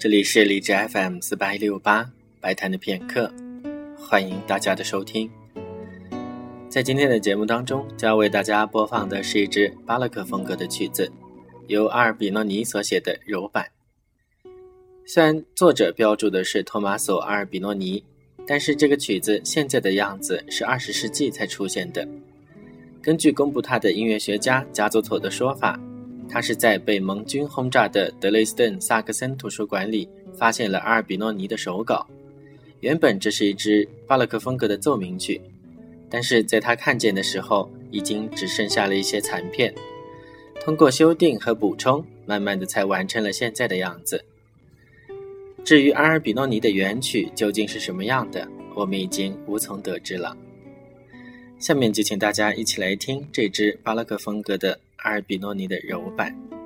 这里是荔枝 FM 四八一六八白谈的片刻，欢迎大家的收听。在今天的节目当中，将为大家播放的是一支巴洛克风格的曲子，由阿尔比诺尼所写的柔版。虽然作者标注的是托马索·阿尔比诺尼，但是这个曲子现在的样子是二十世纪才出现的。根据公布他的音乐学家加佐托的说法。他是在被盟军轰炸的德累斯顿萨克森图书馆里发现了阿尔比诺尼的手稿。原本这是一支巴洛克风格的奏鸣曲，但是在他看见的时候，已经只剩下了一些残片。通过修订和补充，慢慢的才完成了现在的样子。至于阿尔比诺尼的原曲究竟是什么样的，我们已经无从得知了。下面就请大家一起来听这支巴洛克风格的。阿尔比诺尼的柔版。